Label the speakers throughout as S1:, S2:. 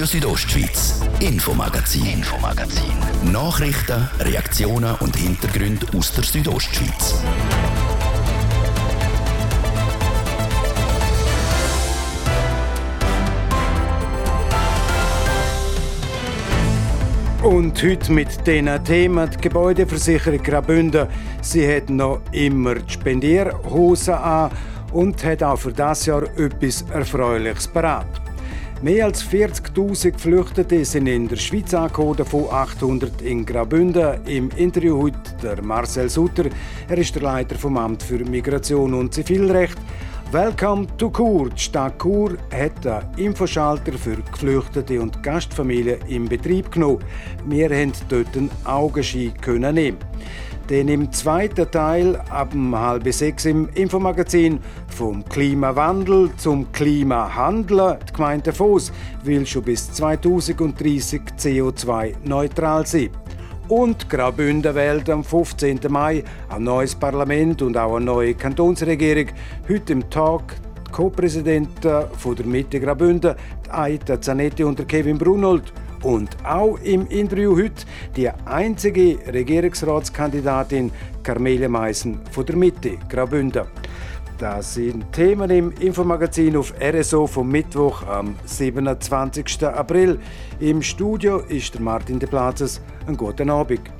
S1: Radio Südostschweiz, Infomagazin, Infomagazin. Nachrichten, Reaktionen und Hintergründe aus der Südostschweiz.
S2: Und heute mit diesen Themen die Gebäudeversicherung Graubünden. Sie hat noch immer die Spendierhosen an und hat auch für das Jahr etwas Erfreuliches parat. Mehr als 40.000 Geflüchtete sind in der Schweiz angekommen, davon 800 in Graubünden. Im Interview heute der Marcel Sutter. Er ist der Leiter vom Amt für Migration und Zivilrecht. Welcome to Chur. Die Stadt Chur hat einen Infoschalter für Geflüchtete und Gastfamilien in Betrieb genommen. Wir konnten dort einen Augenschein nehmen. Denn im zweiten Teil, ab um halb sechs im Infomagazin, vom Klimawandel zum Klimahandel. Die Gemeinde Voss will schon bis 2030 CO2-neutral sein. Und Graubünden wählt am 15. Mai ein neues Parlament und auch eine neue Kantonsregierung. Heute im Tag Co-Präsidenten der Mitte Graubünden, Aita Zanetti und Kevin Brunold. Und auch im Interview heute die einzige Regierungsratskandidatin Carmelia Meissen von der Mitte Graubünden. Das sind Themen im Infomagazin auf RSO vom Mittwoch am 27. April. Im Studio ist Martin de Plazes. Einen guten Abend.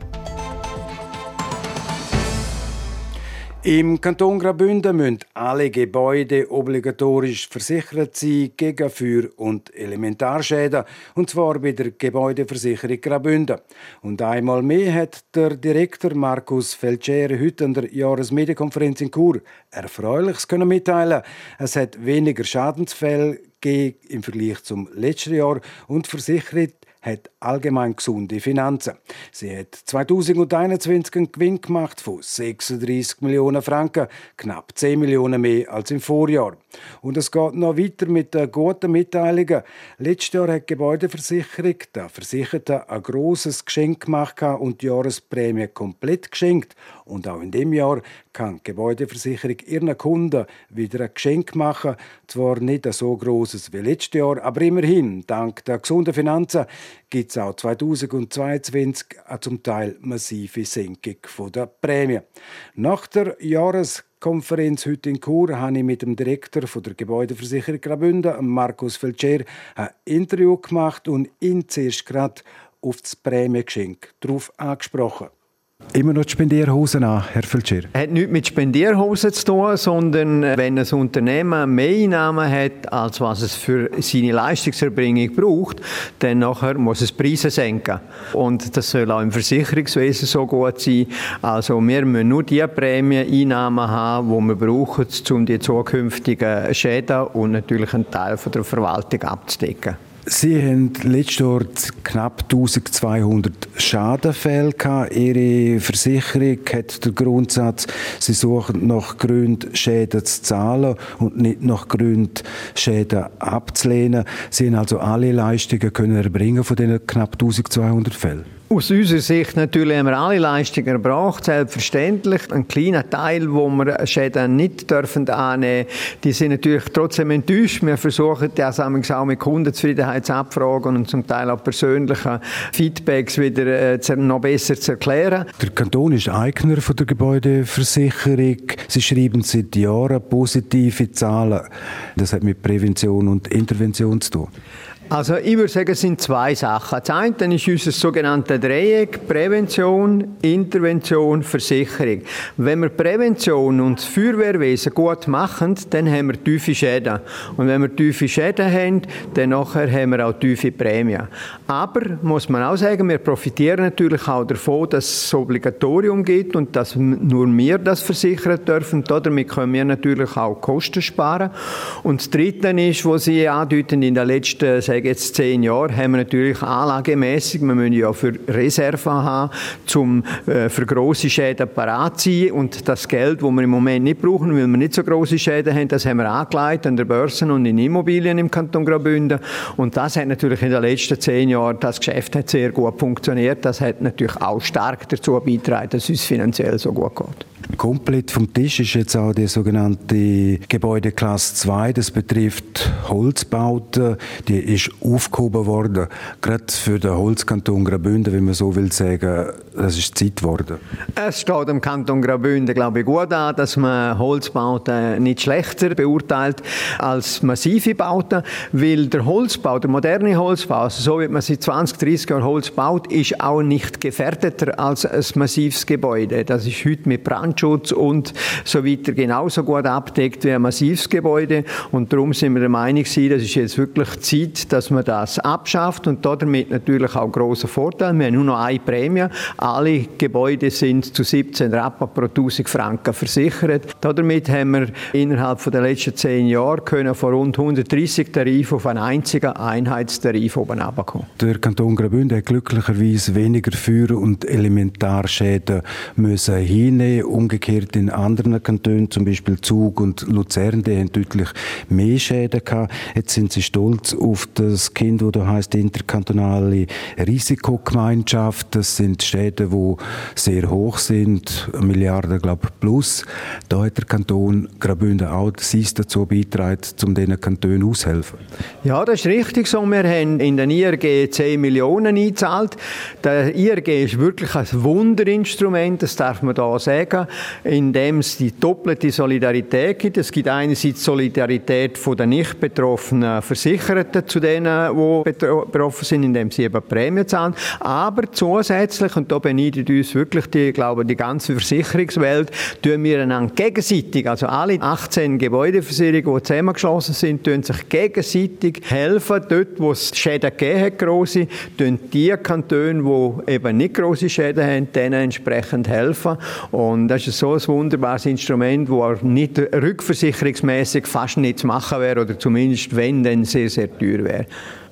S2: Im Kanton Graubünden müssen alle Gebäude obligatorisch versichert sein gegen Feuer- und Elementarschäden, und zwar bei der Gebäudeversicherung Graubünden. Und einmal mehr hat der Direktor Markus Felcere heute an der Jahresmedienkonferenz in Chur Erfreuliches können mitteilen. Es hat weniger Schadensfälle im Vergleich zum letzten Jahr und versichert hat allgemein gesunde Finanzen. Sie hat 2021 einen Gewinn gemacht von 36 Millionen Franken, knapp 10 Millionen mehr als im Vorjahr. Und es geht noch weiter mit den guten Mitteilungen. Letztes Jahr hat die Gebäudeversicherung der Versicherten ein grosses Geschenk gemacht und die Jahresprämie komplett geschenkt. Und auch in dem Jahr kann die Gebäudeversicherung ihren Kunden wieder ein Geschenk machen. Zwar nicht so großes wie letztes Jahr, aber immerhin, dank der gesunden Finanzen, gibt es auch 2022 eine zum Teil massive Senkung der Prämie. Nach der Jahreskonferenz heute in Chur habe ich mit dem Direktor der Gebäudeversicherung Graubünden, Markus Felcher, ein Interview gemacht und ihn zuerst gerade auf das Prämiegeschenk darauf angesprochen. Immer noch die Spendierhosen an, Herr Felcher?
S3: Hat nichts mit Spendierhosen zu tun, sondern wenn ein Unternehmen mehr Einnahmen hat, als was es für seine Leistungserbringung braucht, dann nachher muss es Preise senken. Und das soll auch im Versicherungswesen so gut sein. Also wir müssen nur die Prämieneinnahmen haben, die wir brauchen, um die zukünftigen Schäden und natürlich einen Teil von der Verwaltung abzudecken.
S2: Sie haben letztes Jahr knapp 1200 Schadenfälle gehabt. Ihre Versicherung hat den Grundsatz, Sie suchen nach Gründen, Schäden zu zahlen und nicht nach Gründen, Schäden abzulehnen. Sie haben also alle Leistungen können erbringen von diesen knapp 1200 Fällen.
S3: Aus unserer Sicht natürlich haben wir alle Leistungen erbracht, selbstverständlich. Ein kleiner Teil, wo wir Schäden nicht dürfen annehmen, die sind natürlich trotzdem enttäuscht. Wir versuchen das auch mit Kundenzufriedenheitsabfragen und zum Teil auch persönlichen Feedbacks wieder äh, noch besser zu erklären.
S2: Der Kanton ist Eigner von der Gebäudeversicherung. Sie schreiben seit Jahren positive Zahlen. Das hat mit Prävention und Intervention zu tun.
S3: Also ich würde sagen, es sind zwei Sachen. Das eine ist unser sogenanntes Dreieck, Prävention, Intervention, Versicherung. Wenn wir Prävention und das Feuerwehrwesen gut machen, dann haben wir tiefe Schäden. Und wenn wir tiefe Schäden haben, dann nachher haben wir auch tiefe Prämien. Aber, muss man auch sagen, wir profitieren natürlich auch davon, dass es Obligatorium gibt und dass nur wir das versichern dürfen. Damit können wir natürlich auch Kosten sparen. Und das Dritte ist, was Sie andeuten, in den letzten sage jetzt zehn Jahren, haben wir natürlich anlagemäßig, wir müssen ja für Reserven haben, um äh, für grosse Schäden parat zu sein. Und das Geld, das wir im Moment nicht brauchen, weil wir nicht so grosse Schäden haben, das haben wir angelegt an der Börse und in Immobilien im Kanton Graubünden. Und das hat natürlich in den letzten zehn Jahren, das Geschäft hat sehr gut funktioniert, das hat natürlich auch stark dazu beigetragen, dass es uns finanziell so gut geht.
S2: Komplett vom Tisch ist jetzt auch die sogenannte Gebäudeklasse 2. Das betrifft Holzbauten. Die ist aufgehoben worden. Gerade für den Holzkanton Graubünden, wenn man so will sagen, das ist Zeit geworden.
S3: Es steht im Kanton Graubünden, glaube ich, gut an, dass man Holzbauten nicht schlechter beurteilt als massive Bauten, weil der Holzbau, der moderne Holzbau, also so wie man seit 20, 30 Jahren Holz baut, ist auch nicht gefährdeter als ein massives Gebäude. Das ist heute mit Brandschutz und so weiter genauso gut abdeckt wie ein massives Gebäude und darum sind wir der Meinung, das ist jetzt wirklich Zeit, dass man das abschafft und damit natürlich auch großer Vorteil. Wir haben nur noch eine Prämie. Alle Gebäude sind zu 17 Rappen pro 1000 Franken versichert. Damit haben wir innerhalb der letzten zehn Jahre können von rund 130 Tarifen auf einen einzigen Einheitstarif oben runterkommen.
S2: Der Kanton Graubünden hat glücklicherweise weniger Feuer- und Elementarschäden müssen hinnehmen. Umgekehrt in anderen Kantonen, zum Beispiel Zug und Luzern, die haben deutlich mehr Schäden gehabt. Jetzt sind sie stolz auf das Kind, das da heißt interkantonale Risikogemeinschaft. Das sind Schäden, die sehr hoch sind, eine Milliarde, glaube ich, plus. Da hat der Kanton Graubünden auch sein dazu beitragen, um diesen Kantonen auszuhelfen.
S3: Ja, das ist richtig so. Wir haben in den IRG 10 Millionen eingezahlt. Der IRG ist wirklich ein Wunderinstrument, das darf man da sagen, indem es die doppelte Solidarität gibt. Es gibt einerseits Solidarität von den nicht betroffenen Versicherten zu denen, die betroffen sind, indem sie eben Prämien zahlen. Aber zusätzlich, und da beneidet uns wirklich die, glaube die ganze Versicherungswelt, tun wir einander gegenseitig, also alle 18 Gebäudeversicherungen, die zusammengeschlossen sind, tun sich gegenseitig helfen. Dort, wo es Schäden gegeben hat, grosse, tun die Kantone, die eben nicht grosse Schäden haben, denen entsprechend helfen. Und das ist so ein wunderbares Instrument, das nicht rückversicherungsmäßig fast nicht zu machen wäre oder zumindest wenn, dann sehr, sehr teuer wäre.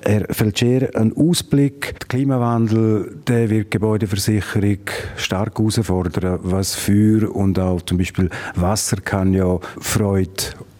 S2: Herr Feldscher, ein Ausblick. Der Klimawandel, der wird die Gebäudeversicherung stark herausfordern. Was Feuer und auch zum Beispiel Wasser kann ja Freude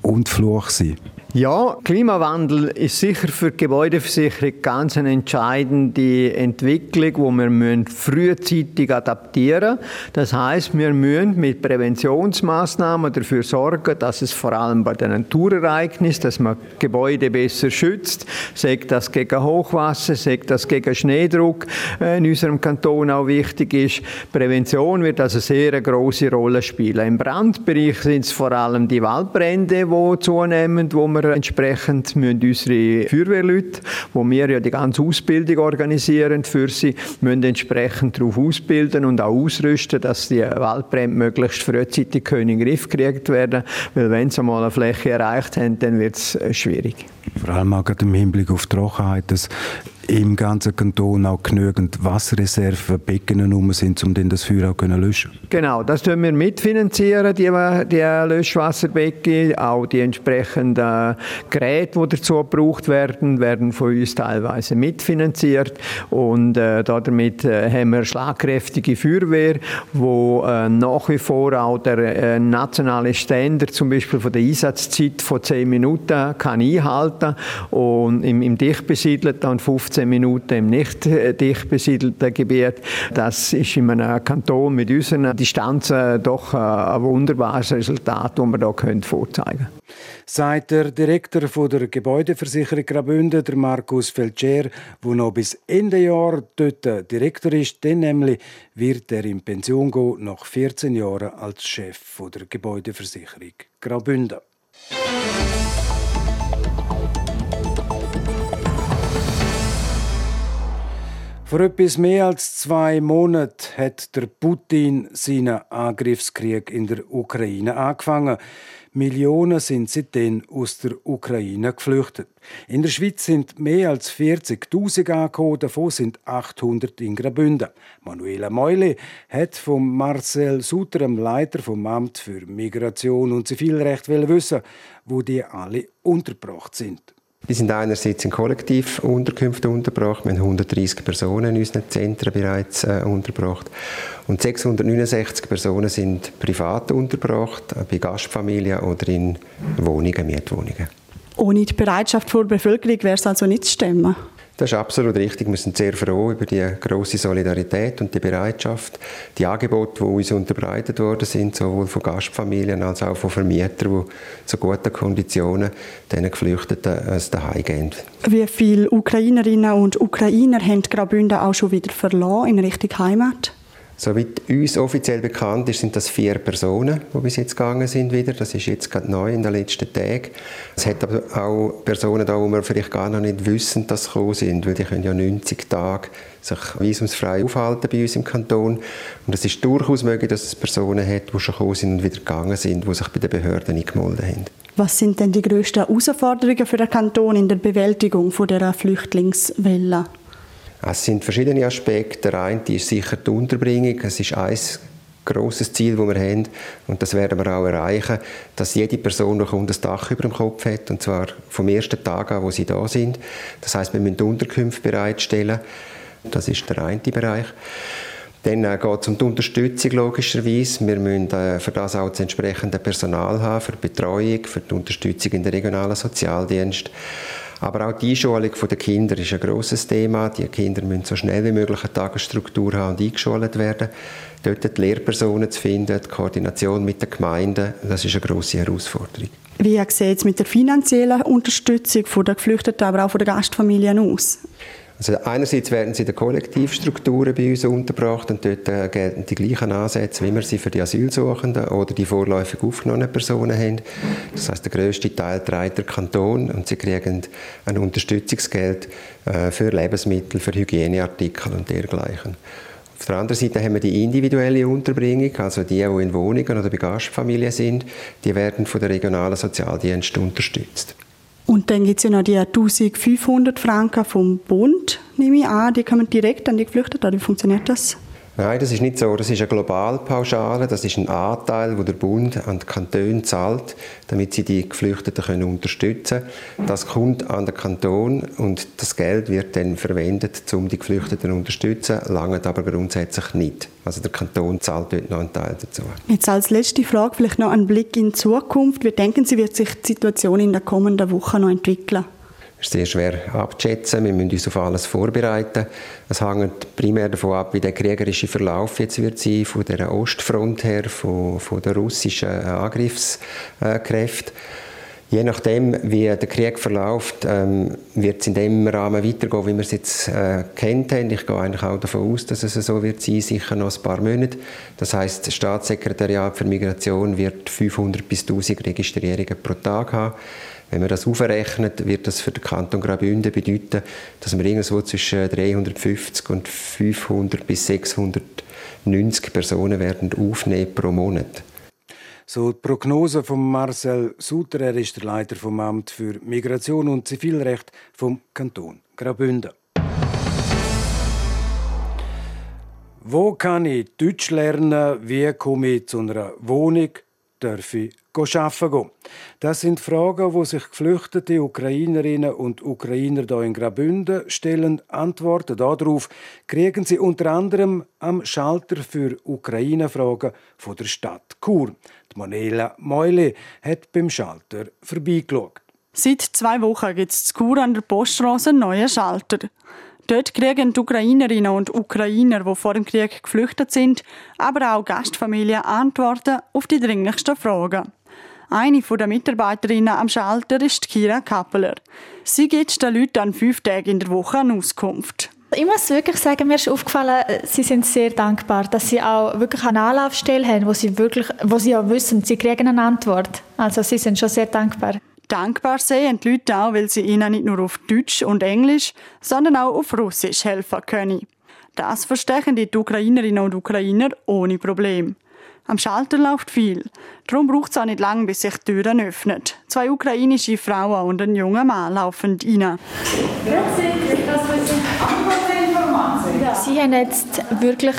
S2: und Fluch sein.
S3: Ja, Klimawandel ist sicher für die Gebäudeversicherung ganz eine entscheidende Entwicklung, wo wir müssen frühzeitig adaptieren müssen. Das heißt, wir müssen mit Präventionsmaßnahmen dafür sorgen, dass es vor allem bei den Naturereignissen, dass man Gebäude besser schützt, sagt das gegen Hochwasser, sagt das gegen Schneedruck äh, in unserem Kanton auch wichtig ist. Prävention wird also sehr eine große Rolle spielen. Im Brandbereich sind es vor allem die Waldbrände, die zunehmen, wo wir entsprechend müssen unsere Feuerwehrleute, wo wir ja die ganze Ausbildung organisieren für sie, müssen entsprechend darauf ausbilden und auch ausrüsten, dass die Waldbrände möglichst frühzeitig können in den Griff gekriegt werden, weil wenn sie einmal eine Fläche erreicht haben, dann wird es äh, schwierig.
S2: Vor allem auch im Hinblick auf Trockenheit, dass im ganzen Kanton auch genügend Wasserreserven, Becken sind, um das Feuer auch zu löschen.
S3: Genau, das tun wir mitfinanzieren, die, die Löschwasserbecken, auch die entsprechenden Geräte, die dazu gebraucht werden, werden von uns teilweise mitfinanziert. Und äh, damit äh, haben wir schlagkräftige Feuerwehr, wo äh, nach wie vor auch der äh, nationale Standard zum Beispiel von der Einsatzzeit von 10 Minuten kann einhalten. Und im, im dicht besiedelten und 15 15 Minuten im nicht dicht besiedelten Gebiet. Das ist in einem Kanton mit unseren Distanzen doch ein wunderbares Resultat, das wir hier vorzeigen können.
S2: Sagt der Direktor der Gebäudeversicherung Graubünden, der Markus Feldscher, der noch bis Ende Jahr dort Direktor ist, dann nämlich wird er in Pension gehen, nach 14 Jahren als Chef der Gebäudeversicherung Graubünden. Vor etwas mehr als zwei Monaten hat der Putin seinen Angriffskrieg in der Ukraine angefangen. Millionen sind seitdem aus der Ukraine geflüchtet. In der Schweiz sind mehr als 40.000 angekommen, davon sind 800 in Graubünden. Manuela Meule hat von Marcel Suter, dem Leiter vom Amt für Migration und Zivilrecht, wissen, wo die alle untergebracht sind.
S4: Die sind einerseits in Kollektivunterkünften untergebracht. Wir haben 130 Personen in unseren Zentren bereits äh, untergebracht. Und 669 Personen sind privat untergebracht, äh, bei Gastfamilien oder in Wohnungen, Mietwohnungen.
S5: Ohne die Bereitschaft der Bevölkerung wäre es also nicht zu stemmen?
S4: Das ist absolut richtig. Wir sind sehr froh über die große Solidarität und die Bereitschaft, die Angebote, die uns unterbreitet worden sind, sowohl von Gastfamilien als auch von Vermietern, die zu guten Konditionen den Geflüchteten aus daheim gehen.
S5: Wie viele Ukrainerinnen und Ukrainer haben Graubünden auch schon wieder verloren in Richtung Heimat?
S4: Soweit uns offiziell bekannt ist, sind das vier Personen, die bis jetzt gegangen sind wieder. Das ist jetzt gerade neu in den letzten Tagen. Es hat aber auch Personen da, wo wir vielleicht gar noch nicht wissen, dass sie gekommen sind, weil die können ja 90 Tage sich visumsfrei aufhalten bei uns im Kanton. Und es ist durchaus möglich, dass es Personen hat, die schon gekommen sind und wieder gegangen sind, die sich bei den Behörden eingemeldet haben.
S5: Was sind denn die grössten Herausforderungen für den Kanton in der Bewältigung dieser Flüchtlingswelle?
S4: Es sind verschiedene Aspekte. Der eine ist sicher die Unterbringung. Es ist ein grosses Ziel, das wir haben, und das werden wir auch erreichen, dass jede Person noch ein Dach über dem Kopf hat, und zwar vom ersten Tag an, wo sie da sind. Das heißt, wir müssen Unterkünfte bereitstellen. Das ist der eine Bereich. Dann äh, geht es um die Unterstützung logischerweise. Wir müssen äh, für das auch das entsprechende Personal haben, für die Betreuung, für die Unterstützung in der regionalen Sozialdienst. Aber auch die Einschulung der Kinder ist ein grosses Thema. Die Kinder müssen so schnell wie möglich eine Tagesstruktur haben und eingeschult werden. Dort die Lehrpersonen zu finden, die Koordination mit den Gemeinden, das ist eine grosse Herausforderung.
S5: Wie sieht es mit der finanziellen Unterstützung der Geflüchteten, aber auch der Gastfamilien aus?
S4: Also einerseits werden sie in den Kollektivstrukturen bei uns untergebracht und dort äh, gelten die gleichen Ansätze, wie wir sie für die Asylsuchenden oder die vorläufig aufgenommenen Personen haben. Das heißt, der grösste Teil trägt der Kanton und sie kriegen ein Unterstützungsgeld äh, für Lebensmittel, für Hygieneartikel und dergleichen. Auf der anderen Seite haben wir die individuelle Unterbringung, also die, die in Wohnungen oder bei Gastfamilien sind, die werden von der regionalen Sozialdienst unterstützt.
S5: Und dann gibt es ja noch die 1500 Franken vom Bund, nehme ich an. Die kommen direkt an die Geflüchteten. Wie funktioniert das?
S4: Nein, das ist nicht so. Das ist eine Globalpauschale. Das ist ein Anteil, wo der Bund an die Kantone zahlt, damit sie die Geflüchteten unterstützen können. Das kommt an den Kanton und das Geld wird dann verwendet, um die Geflüchteten zu unterstützen, lange aber grundsätzlich nicht. Also der Kanton zahlt dort noch einen Teil dazu.
S5: Jetzt als letzte Frage vielleicht noch ein Blick in die Zukunft. Wie denken Sie, wird sich die Situation in den kommenden Wochen noch entwickeln?
S4: Ist sehr schwer abzuschätzen. Wir müssen uns auf alles vorbereiten. Es hängt primär davon ab, wie der kriegerische Verlauf jetzt wird sein, von der Ostfront her, von, von den russischen Angriffskräften. Je nachdem, wie der Krieg verläuft, ähm, wird es in dem Rahmen weitergehen, wie wir es jetzt äh, kennt haben. Ich gehe eigentlich auch davon aus, dass es so wird sein, sicher noch ein paar Monate. Das heißt, das Staatssekretariat für Migration wird 500 bis 1000 Registrierungen pro Tag haben. Wenn man das aufrechnet, wird das für den Kanton Graubünden bedeuten, dass wir irgendwo zwischen 350 und 500 bis 690 Personen werden aufnehmen pro Monat.
S2: So die Prognose von Marcel Suter, er ist der Leiter vom Amt für Migration und Zivilrecht vom Kanton Graubünden. Wo kann ich Deutsch lernen? Wie komme ich zu einer Wohnung? Ich arbeiten gehen? Das sind Fragen, die sich geflüchtete Ukrainerinnen und Ukrainer hier in Graubünden stellen. Antworten darauf kriegen sie unter anderem am Schalter für Ukraine-Fragen von der Stadt Chur. Die Manela Meule hat beim Schalter vorbeigeschaut.
S5: Seit zwei Wochen gibt es Chur an der Poststraße einen neuen Schalter. Dort kriegen die Ukrainerinnen und Ukrainer, die vor dem Krieg geflüchtet sind, aber auch Gastfamilien Antworten auf die dringlichsten Fragen. Eine der Mitarbeiterinnen am Schalter ist Kira Kappeler. Sie gibt den Leuten an fünf Tagen in der Woche eine Auskunft.
S6: Ich muss wirklich sagen, mir ist aufgefallen, sie sind sehr dankbar, dass sie auch wirklich eine Anlaufstelle haben, wo sie wirklich, wo sie auch wissen, sie kriegen eine Antwort. Also sie sind schon sehr dankbar.
S5: Dankbar sehen die Leute auch, weil sie ihnen nicht nur auf Deutsch und Englisch, sondern auch auf Russisch helfen können. Das verstehen die Ukrainerinnen und Ukrainer ohne Problem. Am Schalter läuft viel. Darum braucht es auch nicht lange, bis sich die Türen öffnen. Zwei ukrainische Frauen und ein junger Mann laufen rein.
S6: Sie haben jetzt wirklich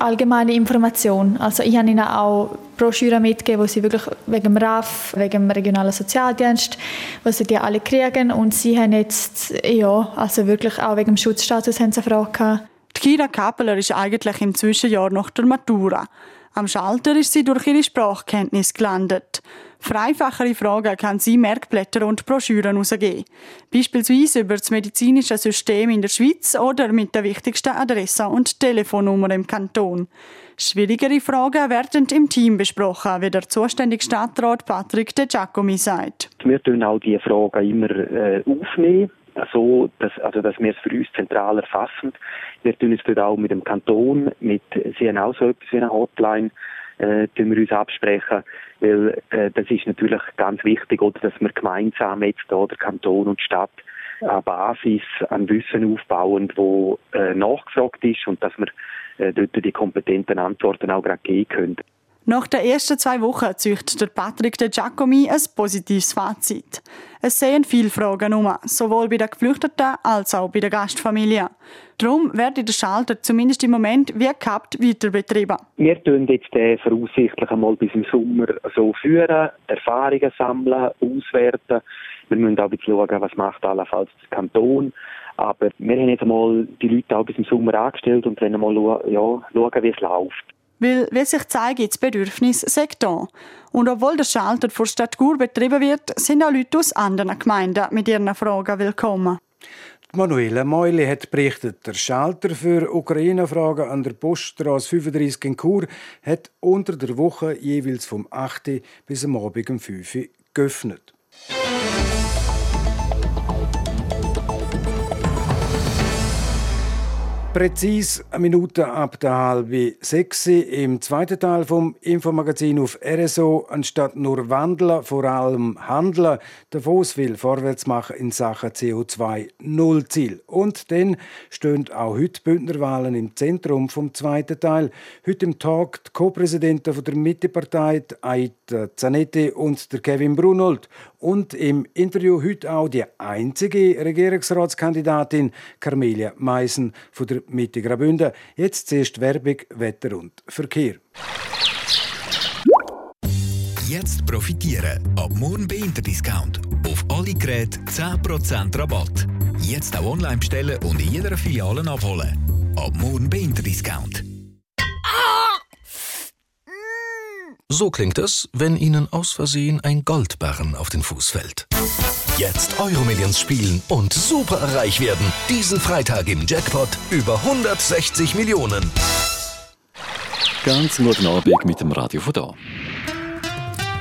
S6: allgemeine Informationen. Also ich habe ihnen auch Broschüren mitgegeben, wo sie wirklich wegen dem RAF, wegen dem regionalen Sozialdienst, wo sie die alle kriegen und sie haben jetzt, ja, also wirklich auch wegen dem Schutzstatus haben sie eine Frage gehabt.
S5: Die Kira Kappeler ist eigentlich im Zwischenjahr nach der Matura. Am Schalter ist sie durch ihre Sprachkenntnis gelandet. Freifachere Fragen kann sie Merkblätter und Broschüren herausgeben. Beispielsweise über das medizinische System in der Schweiz oder mit der wichtigsten Adresse und Telefonnummer im Kanton. Schwierigere Fragen werden im Team besprochen, wie der zuständige Stadtrat Patrick De Giacomi sagt.
S7: Wir tun auch diese Fragen immer äh, aufnehmen so, dass, also, dass wir es für uns zentral erfassen. Wir tun es dort auch mit dem Kanton, mit, sie haben auch so etwas wie eine Hotline, äh, tun wir uns absprechen, weil äh, das ist natürlich ganz wichtig, oder, dass wir gemeinsam jetzt da, der Kanton und Stadt, eine Basis an Wissen aufbauen, wo äh, nachgefragt ist und dass wir äh, dort die kompetenten Antworten auch gerade geben können.
S5: Nach den ersten zwei Wochen zücht der Patrick de Giacomi ein positives Fazit. Es sehen viele Fragen um, sowohl bei den Geflüchteten als auch bei der Gastfamilie. Darum wird der Schalter zumindest im Moment wie gehabt weiter betrieben.
S7: Wir tun jetzt äh, voraussichtlich einmal bis im Sommer so führen, Erfahrungen sammeln, auswerten. Wir müssen auch ein bisschen schauen, was macht allenfalls der Kanton. Aber wir haben jetzt einmal die Leute auch bis im Sommer angestellt und dann mal ja, schauen, wie es läuft.
S5: Weil, wie sich zeigt, das Bedürfnis sagt da. Und obwohl der Schalter vor Stadt Gur betrieben wird, sind auch Leute aus anderen Gemeinden mit ihren Fragen willkommen.
S2: Manuela Meuli hat berichtet, der Schalter für Ukraine-Fragen an der Poststraße 35 in Chur hat unter der Woche jeweils vom 8. bis am Abend um 5 Uhr geöffnet. Präzis eine Minute ab der halben sechs im zweiten Teil vom Infomagazin auf RSO anstatt nur wandeln, vor allem handeln. Davos will vorwärts machen in Sachen CO2 Nullziel. Und dann stehen auch heute Bündnerwahlen im Zentrum vom zweiten Teil. Heute im Tag die Co-Präsidenten der Mittepartei, Aida Zanetti und der Kevin Brunold. Und im Interview heute auch die einzige Regierungsratskandidatin Carmelia Meissen von der Mitte Graubünden. Jetzt zuerst Werbung, Wetter und Verkehr.
S1: Jetzt profitieren. Ab morgen bei Interdiscount. Auf alle Geräte 10% Rabatt. Jetzt auch online bestellen und in jeder Filiale abholen. Ab morgen bei Interdiscount.
S8: So klingt es, wenn Ihnen aus Versehen ein Goldbarren auf den Fuß fällt. Jetzt Euromillions spielen und super reich werden. Diesen Freitag im Jackpot über 160 Millionen.
S9: Ganz guten Abend mit dem Radio von da.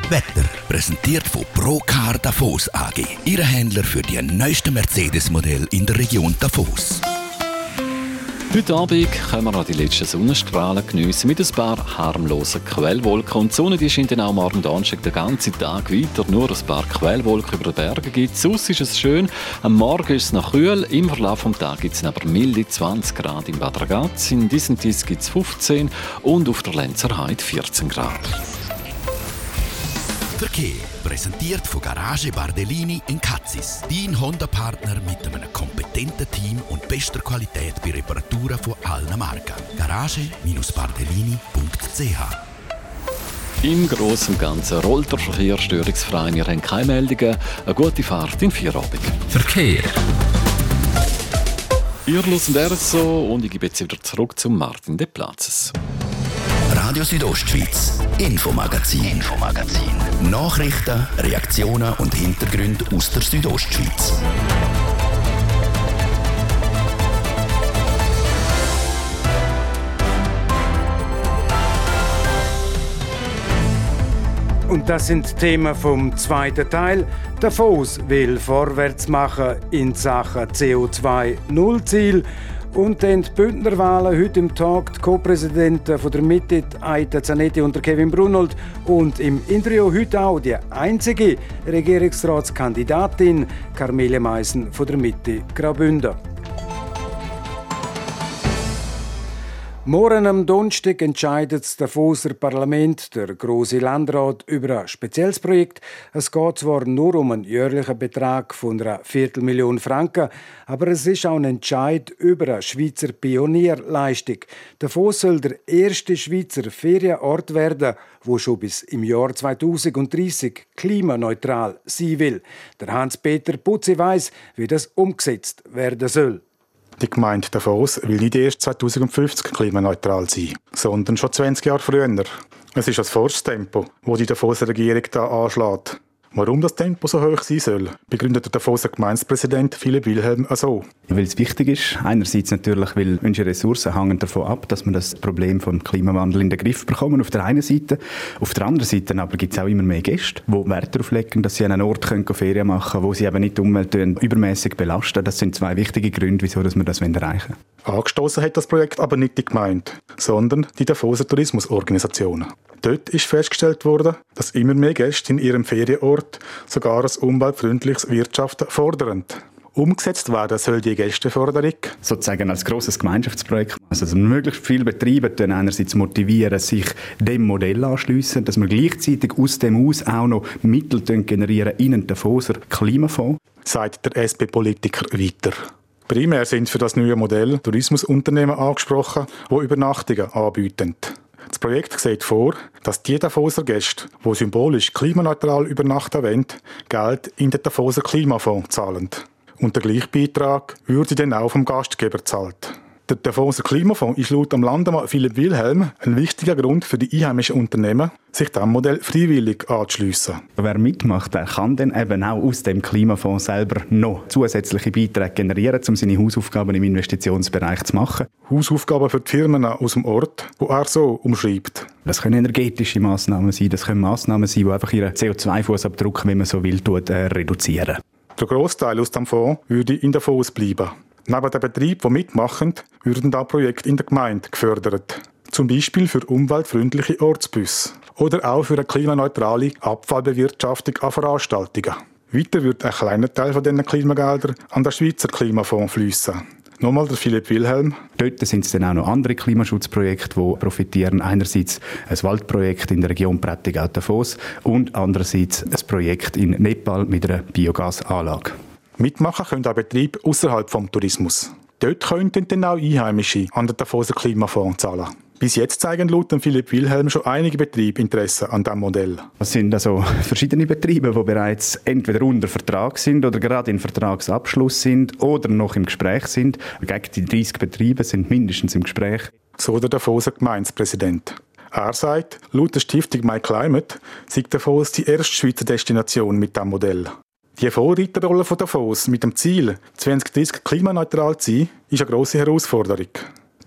S1: Wetter präsentiert von Procar Davos AG. Ihre Händler für die neuesten Mercedes-Modell in der Region Davos.
S9: Heute Abend können wir noch die letzten Sonnenstrahlen geniessen mit ein paar harmlosen Quellwolken. Und die Sonne die scheint dann auch morgen Donnerstag den ganzen Tag weiter. Nur ein paar Quellwolken über den Bergen gibt Sonst ist es schön. Am Morgen ist es noch kühl. Im Verlauf des Tages gibt es aber milde 20 Grad im Bad Ragaz. In Disentis gibt es 15 und auf der Lenzer Heide 14 Grad.
S1: Verkehr präsentiert von Garage Bardellini in Katzis. Dein Honda-Partner mit einem kompetenten Team und bester Qualität bei Reparaturen von allen Marken. Garage-Bardellini.ch
S9: Im Großen und Ganzen rollt der Verkehr störungsfrei. Wir haben keine Meldungen. Eine gute Fahrt in Feierabend.
S1: Verkehr.
S9: Ihr hört RSO und ich gebe jetzt wieder zurück zum Martin de Platzes.
S1: Radio Südostschweiz, Infomagazin, Infomagazin. Nachrichten, Reaktionen und Hintergründe aus der Südostschweiz.
S2: Und das sind Themen vom zweiten Teil. Davos will vorwärts machen in Sachen CO2-Nullziel. Und die Bündnerwahlen heute im Tag, die Co-Präsidenten von der Mitte, Aita Zanetti und Kevin Brunold. Und im Interview heute auch die einzige Regierungsratskandidatin, Carmele Meissen von der Mitte Graubünden. Morgen am Donnerstag entscheidet das Davoser Parlament, der große Landrat, über ein spezielles Projekt. Es geht zwar nur um einen jährlichen Betrag von einer Viertelmillion Franken, aber es ist auch ein Entscheid über eine Schweizer Pionierleistung. Davos soll der erste Schweizer Ferienort werden, wo schon bis im Jahr 2030 klimaneutral sein will. Der Hans-Peter Putzi weiß, wie das umgesetzt werden soll.
S10: Die Gemeinde Davos will nicht erst 2050 klimaneutral sein, sondern schon 20 Jahre früher. Es ist das Forschtempo, das die Davoser Regierung da anschlägt. Warum das Tempo so hoch sein soll, begründet der Davoser Gemeindepräsident Philipp Wilhelm so.
S11: Weil es wichtig ist. Einerseits natürlich, weil unsere Ressourcen hängen davon ab, dass wir das Problem vom Klimawandel in den Griff bekommen, auf der einen Seite. Auf der anderen Seite aber gibt es auch immer mehr Gäste, die Wert darauf legen, dass sie an einen Ort können Ferien machen können, wo sie eben nicht die Umwelt übermäßig belasten. Das sind zwei wichtige Gründe, wieso wir das erreichen wollen.
S10: Angestoßen hat das Projekt aber nicht die Gemeinde, sondern die Davoser Tourismusorganisationen. Dort ist festgestellt worden, dass immer mehr Gäste in ihrem Ferienort sogar ein umweltfreundliches Wirtschaften fordern. Umgesetzt werden soll die Gästeförderung.
S11: Sozusagen als grosses Gemeinschaftsprojekt. Also, möglichst viele Betriebe dann einerseits motivieren, sich dem Modell anschliessen, dass wir gleichzeitig aus dem aus auch noch Mittel generieren in den Davoser Klimafonds.
S10: Sagt der SP-Politiker weiter. Primär sind für das neue Modell Tourismusunternehmen angesprochen, die Übernachtungen anbieten. Das Projekt sieht vor, dass die Davoser Gäste, die symbolisch klimaneutral übernachten wollen, Geld in den Davoser Klimafonds zahlen. Und der Gleichbeitrag würde dann auch vom Gastgeber gezahlt. Der Davoser Klimafonds ist laut dem Landemann Philipp Wilhelm ein wichtiger Grund für die einheimischen Unternehmen, sich diesem Modell freiwillig anzuschliessen.
S11: Wer mitmacht, der kann dann eben auch aus dem Klimafonds selber noch zusätzliche Beiträge generieren, um seine Hausaufgaben im Investitionsbereich zu machen.
S10: Hausaufgaben für die Firmen aus dem Ort, wo er so umschreibt.
S11: Das können energetische Massnahmen sein, das können Massnahmen sein, die einfach ihren CO2-Fußabdruck, wenn man so will, tut, äh, reduzieren.
S10: Der Großteil aus dem Fonds würde in der Fonds bleiben. Neben den Betrieben, die mitmachen, würden da Projekte in der Gemeinde gefördert. Zum Beispiel für umweltfreundliche Ortsbüsse oder auch für eine klimaneutrale Abfallbewirtschaftung an Veranstaltungen. Weiter wird ein kleiner Teil von diesen Klimageldern an den Schweizer Klimafonds fließen. Nochmal der Philipp Wilhelm.
S11: Dort sind es dann auch noch andere Klimaschutzprojekte, die profitieren. Einerseits ein Waldprojekt in der Region Prättigau-Davos und andererseits ein Projekt in Nepal mit einer Biogasanlage.
S10: Mitmachen können auch Betriebe außerhalb vom Tourismus. Dort könnten dann auch Einheimische an den Davoser Klimafonds zahlen. Bis jetzt zeigen laut Philipp Wilhelm schon einige Betriebe Interesse an diesem Modell.
S11: Es sind also verschiedene Betriebe, die bereits entweder unter Vertrag sind oder gerade in Vertragsabschluss sind oder noch im Gespräch sind. Gegen die 30 Betriebe sind mindestens im Gespräch.
S10: So der Davoser Gemeindepräsident. Er sagt, laut der Stiftung MyClimate sei Davos die erste Schweizer Destination mit diesem Modell. Die Vorreiterrolle von Davos mit dem Ziel, 2030 klimaneutral zu sein, ist eine grosse Herausforderung.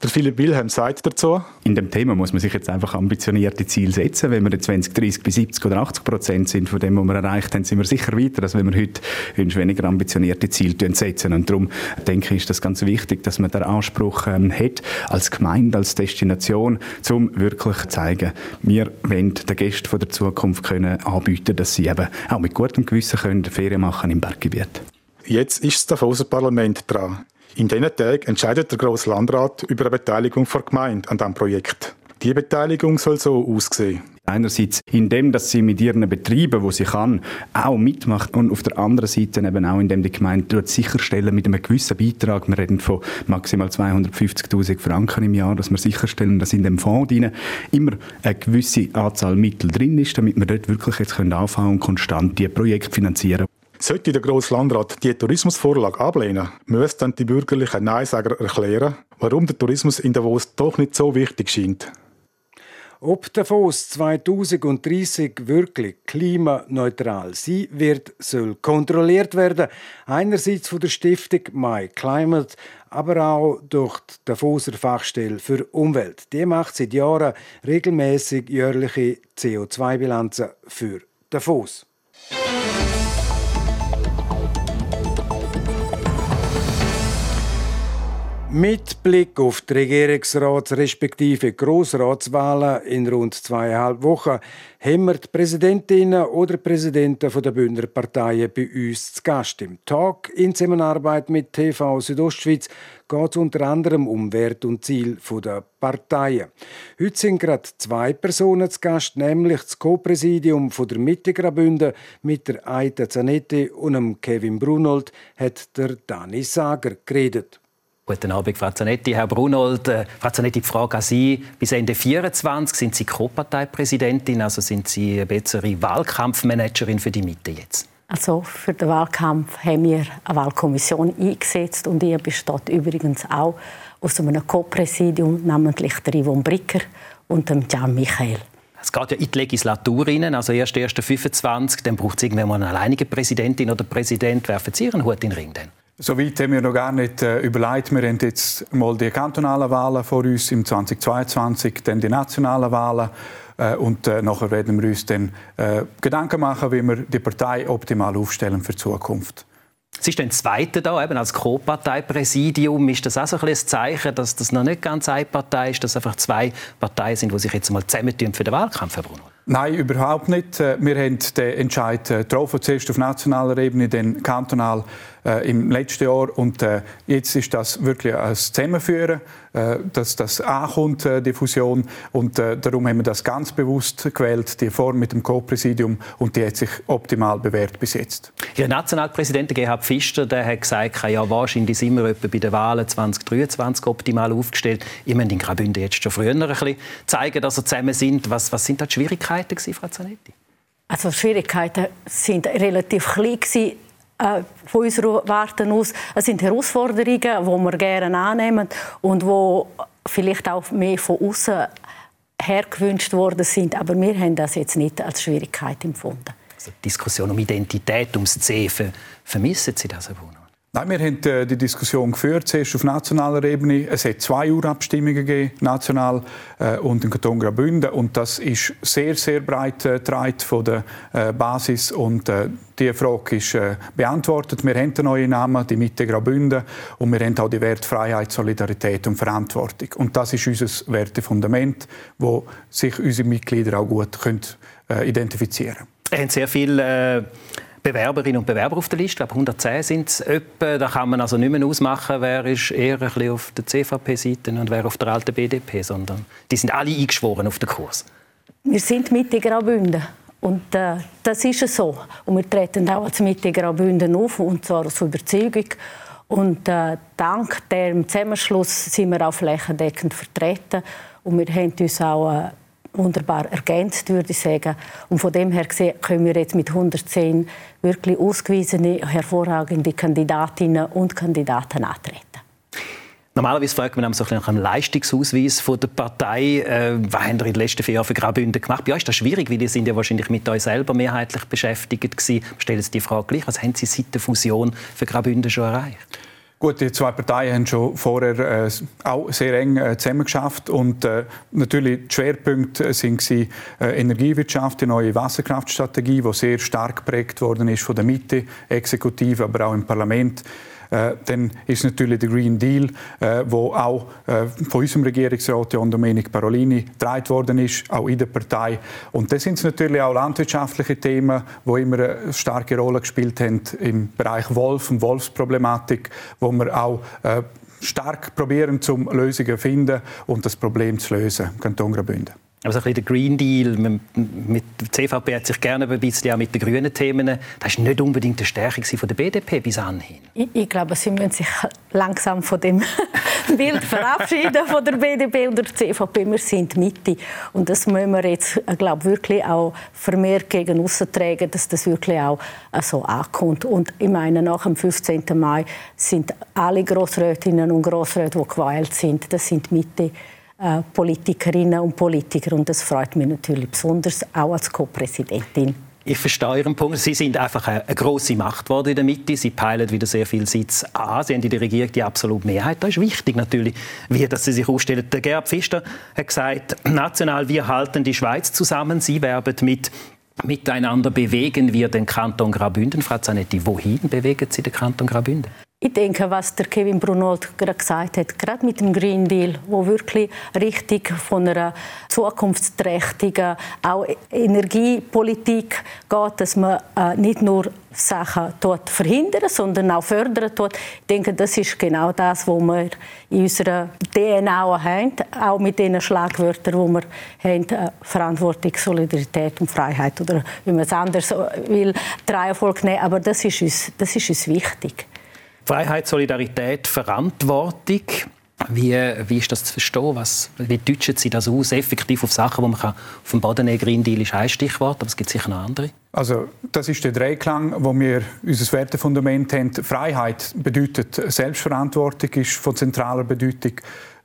S10: Der Philipp Wilhelm sagt dazu.
S11: In dem Thema muss man sich jetzt einfach ambitionierte Ziele setzen. Wenn wir in 2030 bei 70 oder 80 Prozent sind von dem, was wir erreicht haben, sind wir sicher weiter, als wenn wir heute weniger ambitionierte Ziele setzen. Und darum denke ich, ist das ganz wichtig, dass man den Anspruch ähm, hat, als Gemeinde, als Destination, um wirklich zu zeigen, wir wollen den Gästen von der Zukunft können anbieten, dass sie eben auch mit gutem Gewissen können Ferien machen im Berggebiet.
S10: Jetzt ist das Davoser Parlament dran. In diesen Tagen entscheidet der Grosse Landrat über eine Beteiligung der Gemeinde an diesem Projekt. Die Beteiligung soll so aussehen.
S11: Einerseits indem, dass sie mit ihren Betrieben, wo sie kann, auch mitmacht und auf der anderen Seite eben auch indem die Gemeinde sicherstellen mit einem gewissen Beitrag, wir reden von maximal 250'000 Franken im Jahr, dass wir sicherstellen, dass in dem Fonds drin immer eine gewisse Anzahl Mittel drin ist, damit wir dort wirklich jetzt anfangen und konstant die Projekte finanzieren
S10: sollte der Grosse Landrat die Tourismusvorlage ablehnen, müssten die bürgerlichen Neinsager erklären, warum der Tourismus in Davos doch nicht so wichtig scheint.
S2: Ob Davos 2030 wirklich klimaneutral sein wird, soll kontrolliert werden. Einerseits von der Stiftung My Climate, aber auch durch die Davoser Fachstelle für Umwelt. Die macht seit Jahren regelmäßig jährliche CO2-Bilanzen für Davos. Mit Blick auf die Regierungsrats- respektive Grossratswahlen in rund zweieinhalb Wochen haben wir die Präsidentinnen oder Präsidenten der Bündner Parteien bei uns zu Gast. Im Tag in Zusammenarbeit mit TV Südostschweiz geht es unter anderem um Wert und Ziel der Parteien. Heute sind gerade zwei Personen zu Gast, nämlich das Co-Präsidium der Mittegrabünde mit der Aita Zanetti und dem Kevin Brunold hat der Dani Sager geredet.
S12: Guten Abend, Frau Zanetti. Herr Brunold, äh, Frau Zanetti, die Frage an Sie. Bis Ende 24 sind Sie Co-Parteipräsidentin, also sind Sie eine bessere Wahlkampfmanagerin für die Mitte jetzt?
S13: Also für den Wahlkampf haben wir eine Wahlkommission eingesetzt und die besteht übrigens auch aus einem Co-Präsidium, namentlich der Yvonne Bricker und dem Jan Michael.
S12: Es geht ja in die Legislatur rein, also erst erst 25, dann braucht es irgendwann mal eine alleinige Präsidentin oder Präsident. Werfen Sie Ihren Hut in den Ring? Denn?
S14: So weit haben wir noch gar nicht äh, überlegt. Wir haben jetzt mal die kantonalen Wahlen vor uns im 2022, dann die nationalen Wahlen. Äh, und äh, nachher werden wir uns dann äh, Gedanken machen, wie wir die Partei optimal aufstellen für die Zukunft.
S12: Sie ist dann Zweite da, eben als Co-Parteipräsidium. Ist das auch so ein, ein Zeichen, dass das noch nicht ganz eine Partei ist, dass einfach zwei Parteien sind, die sich jetzt mal zusammentun für den Wahlkampf, Herr Bruno?
S14: Nein, überhaupt nicht. Äh, wir haben den Entscheid getroffen, zuerst auf nationaler Ebene, dann kantonal äh, im letzten Jahr. Und äh, jetzt ist das wirklich ein Zusammenführen, äh, dass das ankommt, äh, die Fusion. Und äh, darum haben wir das ganz bewusst gewählt, die Form mit dem Co-Präsidium. Und die hat sich optimal bewährt bis jetzt.
S12: Ihr Nationalpräsident Gerhard Pfister der hat gesagt, ja, wahrscheinlich sind wir etwa bei den Wahlen 2023 optimal aufgestellt. Ich möchte in Graubünden jetzt schon früher ein bisschen zeigen, dass wir zusammen sind. Was, was sind da die Schwierigkeiten, Frau Zanetti?
S13: Also Schwierigkeiten sind relativ klein gewesen äh, von unserer Warte aus. Es sind Herausforderungen, die wir gerne annehmen und wo vielleicht auch mehr von außen hergewünscht worden sind. Aber wir haben das jetzt nicht als Schwierigkeit empfunden.
S12: Also die Diskussion um Identität, ums C, vermissen Sie das, Herr Bruno?
S14: Nein, wir haben äh, die Diskussion geführt, zuerst auf nationaler Ebene. Es hat zwei Urabstimmungen gegeben, national äh, und im Kanton Graubünden. Und das ist sehr, sehr breit äh, getragen von der Basis. Und die Frage ist beantwortet. Wir haben den neuen Namen, die Mitte Graubünden. Und wir haben auch die Werte Freiheit, Solidarität und Verantwortung. Und das ist unser Wertefundament, wo sich unsere Mitglieder auch gut können, identifizieren können.
S12: Wir haben sehr viel äh, Bewerberinnen und Bewerber auf der Liste. Ich glaube, 110 sind es etwa. Da kann man also nicht mehr ausmachen, wer ist eher ein bisschen auf der CVP-Seite und wer auf der alten BDP, sondern die sind alle eingeschworen auf den Kurs.
S13: Wir sind Mitte Graubünden. Und äh, das ist es so. Und wir treten auch als Mitte Graubünden auf, und zwar aus Überzeugung. Und äh, dank dem Zusammenschluss sind wir auch flächendeckend vertreten. Und wir haben uns auch äh, wunderbar ergänzt, würde ich sagen. Und von dem her gesehen können wir jetzt mit 110 wirklich ausgewiesene, hervorragende Kandidatinnen und Kandidaten antreten.
S12: Normalerweise fragt man so nach einem Leistungsausweis von der Partei. Äh, was haben Sie in den letzten vier Jahren für Graubünden gemacht? Ja, ist das schwierig, weil die sind ja wahrscheinlich mit euch selber mehrheitlich beschäftigt gewesen. Stellen Sie die Frage gleich. Was haben Sie seit der Fusion für Graubünden schon erreicht?
S14: Gut, die zwei Parteien haben schon vorher äh, auch sehr eng äh, zusammengeschafft und äh, natürlich die Schwerpunkte sind sie, äh, Energiewirtschaft, die neue Wasserkraftstrategie, die sehr stark geprägt worden ist von der Mitte, Exekutive, aber auch im Parlament. Äh, dann ist natürlich der Green Deal, äh, wo auch äh, von unserem Regierungsrat John Domenic Parolini getragen worden ist, auch in der Partei. Und das sind natürlich auch landwirtschaftliche Themen, wo immer eine starke Rolle gespielt haben im Bereich Wolf und Wolfsproblematik, wo wir auch äh, stark probieren, zum Lösungen zu finden und das Problem zu lösen, Kanton Graubünden.
S12: Also ein der Green Deal, mit der CVP hat sich gerne ein bisschen auch mit den grünen Themen, das war nicht unbedingt die Stärke von der BDP bis anhin.
S13: Ich, ich, glaube, sie müssen sich langsam von dem Bild verabschieden von der BDP und der CVP. Wir sind Mitte und das müssen wir jetzt, glaube wirklich auch vermehrt gegen aussen tragen, dass das wirklich auch so ankommt. Und ich meine, nach dem 15. Mai sind alle Grossrätinnen und Grossräte, die gewählt sind, das sind Mitte äh, Politikerinnen und Politiker. Und das freut mich natürlich besonders, auch als Co-Präsidentin.
S12: Ich verstehe Ihren Punkt. Sie sind einfach eine, eine große Macht geworden in der Mitte. Sie peilen wieder sehr viel Sitz an. Sie haben in der Regierung die absolute Mehrheit. Das ist wichtig natürlich, wie dass Sie sich aufstellen. Der Gerhard Pfister hat gesagt, national, wir halten die Schweiz zusammen. Sie werben mit Miteinander bewegen wir den Kanton Graubünden. Frau Zanetti, wohin bewegen Sie den Kanton Graubünden?
S13: Ich denke, was der Kevin Brunold gerade gesagt hat, gerade mit dem Green Deal, wo wirklich richtig von einer zukunftsträchtigen auch Energiepolitik geht, dass man äh, nicht nur Sachen dort verhindern, sondern auch fördern tut. Ich denke, das ist genau das, was wir in unserer DNA haben, auch mit den Schlagwörtern, die wir haben, äh, Verantwortung, Solidarität und Freiheit oder wie man es anders will, drei Erfolg nehmen. Aber das ist uns, das ist uns wichtig.
S12: Freiheit, Solidarität, Verantwortung. Wie, wie ist das zu verstehen? Was, wie deutschen Sie das aus? Effektiv auf Sachen, die man kann auf dem Boden nehmen Green Deal ist ein Stichwort, aber es gibt sicher noch andere.
S14: Also das ist der Dreiklang, wo wir unser Wertefundament haben. Freiheit bedeutet Selbstverantwortung, ist von zentraler Bedeutung.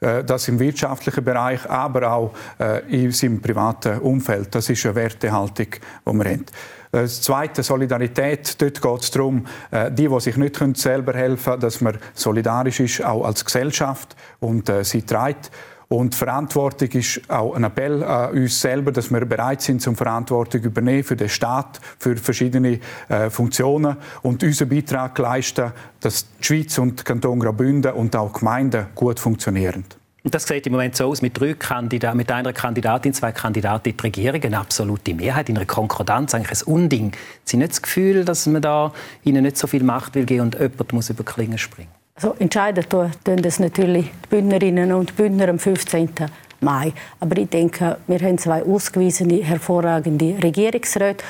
S14: Äh, das im wirtschaftlichen Bereich, aber auch äh, in seinem privaten Umfeld. Das ist eine Wertehaltung, die wir haben. Äh, das Zweite, Solidarität. Dort geht es darum, die, die sich nicht selber helfen können, dass man solidarisch ist, auch als Gesellschaft und sie trägt. Und Verantwortung ist auch ein Appell an uns selber, dass wir bereit sind, zum Verantwortung übernehmen für den Staat, für verschiedene äh, Funktionen und unseren Beitrag leisten, dass die Schweiz und Kanton Graubünden und auch Gemeinden gut funktionieren.
S12: Das sieht im Moment so aus, mit, drei Kandidaten, mit einer Kandidatin, zwei Kandidaten in die Regierung, eine absolute Mehrheit, in einer Konkordanz, eigentlich ein Unding. Sie haben nicht das Gefühl, dass man da ihnen nicht so viel Macht will geben und jemand muss über Klingen springen?
S13: Also entscheiden tun das natürlich die Bündnerinnen und Bündner am 15. Mai. Aber ich denke, wir haben zwei ausgewiesene, hervorragende Regierungsräte,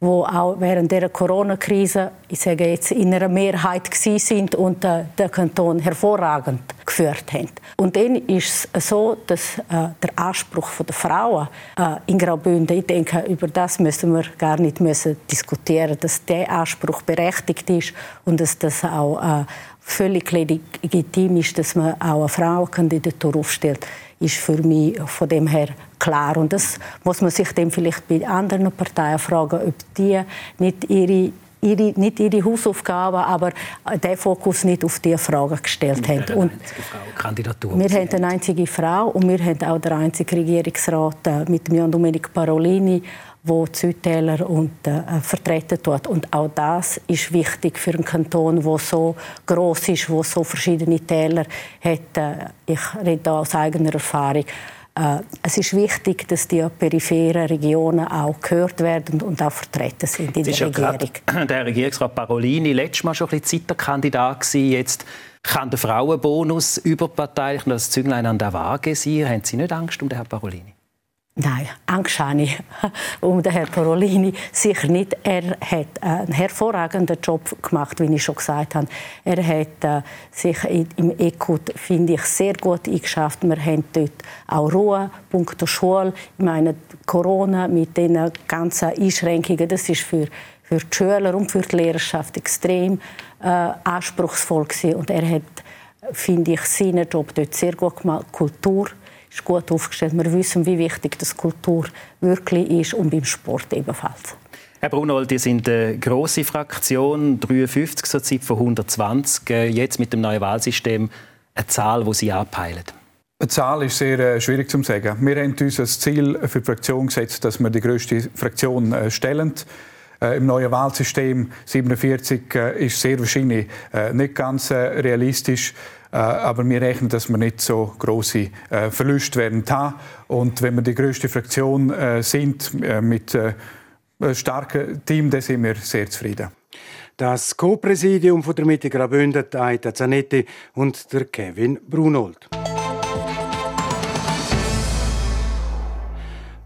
S13: die auch während der Corona-Krise, ich sage jetzt, in einer Mehrheit sind und äh, den Kanton hervorragend geführt haben. Und dann ist es so, dass äh, der Anspruch der Frauen äh, in Graubünden, ich denke, über das müssen wir gar nicht müssen diskutieren, dass der Anspruch berechtigt ist und dass das auch äh, völlig legitim ist, dass man auch eine Frauenkandidatur aufstellt, ist für mich von dem her klar. Und das muss man sich dann vielleicht bei anderen Parteien fragen, ob die nicht ihre ihre, nicht ihre Hausaufgaben, aber den Fokus nicht auf diese Fragen gestellt haben. Und wir haben eine einzige Frau und wir haben auch den einzigen Regierungsrat äh, mit Jan Domenico Parolini, wo Südtäler und, äh, vertreten tut. Und auch das ist wichtig für einen Kanton, der so groß ist, wo so verschiedene Täler hat. Äh, ich rede da aus eigener Erfahrung. Äh, es ist wichtig, dass die peripheren Regionen auch gehört werden und auch vertreten sind in der Regierung.
S12: Ja der Regierungsrat Parolini letztes Mal schon ein bisschen Zeiterkandidat gewesen. Jetzt kann der Frauenbonus überparteilich das Zünglein an der Waage sein. Haben Sie nicht Angst um den Herrn Parolini?
S13: Nein, Angst habe ich um den Herrn Parolini sicher nicht. Er hat einen hervorragenden Job gemacht, wie ich schon gesagt habe. Er hat äh, sich im ECUT, finde ich, sehr gut eingeschafft. Wir haben dort auch Ruhe, Punkt Schule. Ich meine, Corona mit den ganzen Einschränkungen, das ist für, für die Schüler und für die Lehrerschaft extrem äh, anspruchsvoll gewesen. Und er hat, finde ich, seinen Job dort sehr gut gemacht. Kultur ist gut aufgestellt. Wir wissen, wie wichtig das Kultur wirklich ist und beim Sport ebenfalls.
S12: Herr Brunold, die sind eine grosse Fraktion, 53 zur Zeit von 120. Äh, jetzt mit dem neuen Wahlsystem eine Zahl, die Sie anpeilen.
S14: Eine Zahl ist sehr äh, schwierig zu sagen. Wir haben uns als Ziel für die Fraktion gesetzt, dass wir die größte Fraktion äh, stellen. Im neuen Wahlsystem 47 ist sehr wahrscheinlich nicht ganz realistisch. Äh, aber wir rechnen, dass wir nicht so große äh, Verluste werden haben. Und wenn wir die größte Fraktion äh, sind mit einem starken Team, dann sind wir sehr zufrieden.
S2: Das Co-Präsidium der Mitte Graubünden, Aita Zanetti und der Kevin Brunold.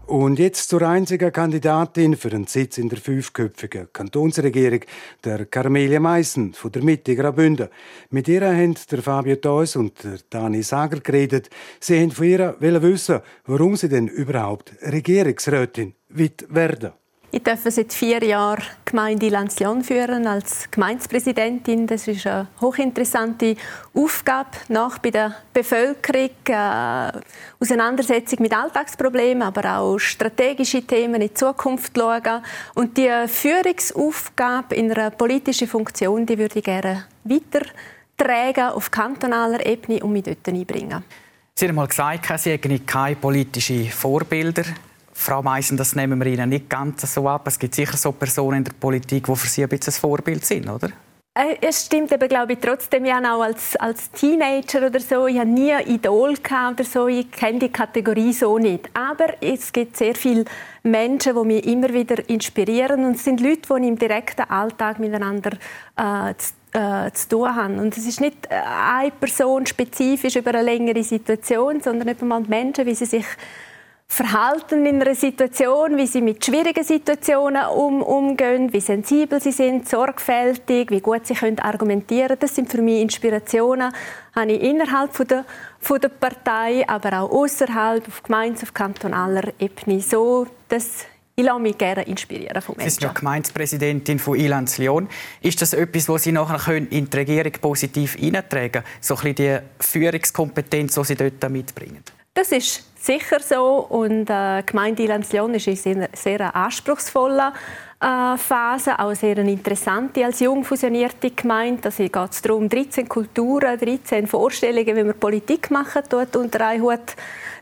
S2: Und jetzt zur einzigen Kandidatin für einen Sitz in der fünfköpfigen Kantonsregierung, der Carmelia Meissen von der Mitte Graubünden. Mit ihr haben der Fabio Theus und der Dani Sager geredet. Sie haben von ihr wissen, warum sie denn überhaupt Regierungsrätin wird werden.
S15: Ich darf seit vier Jahren Gemeinde Lanzlion führen als Gemeindepräsidentin. Das ist eine hochinteressante Aufgabe, nach bei der Bevölkerung, äh, Auseinandersetzung mit Alltagsproblemen, aber auch strategische Themen in die Zukunft schauen. Und die Führungsaufgabe in einer politischen Funktion, die würde ich gerne weitertragen auf kantonaler Ebene und mich dort einbringen.
S16: Sie haben mal gesagt, Sie hätten keine politischen Vorbilder. Frau Meissen, das nehmen wir Ihnen nicht ganz so ab. Es gibt sicher so Personen in der Politik, die für Sie ein bisschen ein Vorbild sind, oder?
S15: Äh, es stimmt aber, glaube ich, trotzdem ja auch als, als Teenager oder so. Ich habe nie Idol oder so. Ich kenne die Kategorie so nicht. Aber es gibt sehr viele Menschen, die mich immer wieder inspirieren. Und es sind Leute, die im direkten Alltag miteinander äh, zu, äh, zu tun haben. Und es ist nicht äh, eine Person spezifisch über eine längere Situation, sondern eben mal Menschen, wie sie sich Verhalten in einer Situation, wie sie mit schwierigen Situationen um, umgehen, wie sensibel sie sind, sorgfältig, wie gut sie können argumentieren Das sind für mich Inspirationen, habe ich innerhalb von der, von der Partei, aber auch außerhalb, auf Gemeinde, auf kantonaler Ebene. So, das ich lasse mich gerne inspirieren von
S16: Menschen. Sie sind ja Gemeindepräsidentin von Ilanz Lyon. Ist das etwas, was Sie nachher in die Regierung positiv eintragen können? So ein bisschen die Führungskompetenz, die Sie dort mitbringen?
S15: Das ist sicher so. Und äh, die Gemeinde Ilanz Lyon ist eine sehr, sehr anspruchsvolle äh, Phase, auch sehr interessante als jung fusionierte Gemeinde. Da geht es darum, 13 Kulturen, 13 Vorstellungen, wie man Politik machen tut, unter einen Hut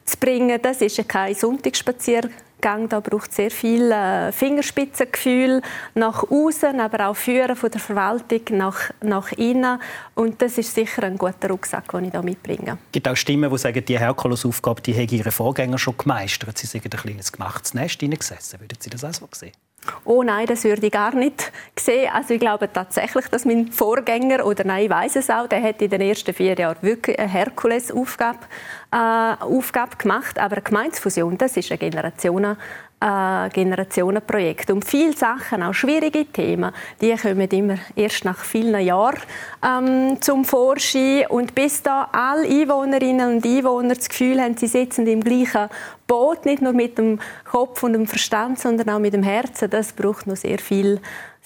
S15: zu bringen. Das ist kein Sonntagsspaziergang Gang, da braucht sehr viel äh, Fingerspitzengefühl nach außen, aber auch Führen von der Verwaltung nach, nach innen. Und das ist sicher ein guter Rucksack, den ich da mitbringe.
S12: Es gibt auch Stimmen, die sagen, die Herkulesaufgabe, die haben ihre Vorgänger schon gemeistert. Sie sind ein kleines gemachtes Nest hineingesessen. Würden Sie das auch so sehen?
S15: Oh nein, das würde ich gar nicht sehen. Also ich glaube tatsächlich, dass mein Vorgänger, oder nein, ich weiß es auch, der hat in den ersten vier Jahren wirklich eine Herkulesaufgabe äh, Aufgabe gemacht. Aber eine Gemeinsfusion, das ist eine Generationen, äh, Generationenprojekt. Und viele Sachen, auch schwierige Themen, die kommen immer erst nach vielen Jahren ähm, zum Vorschein. Und bis da alle Einwohnerinnen und Einwohner das Gefühl haben, sie sitzen im gleichen Boot, nicht nur mit dem Kopf und dem Verstand, sondern auch mit dem Herzen, das braucht noch sehr viel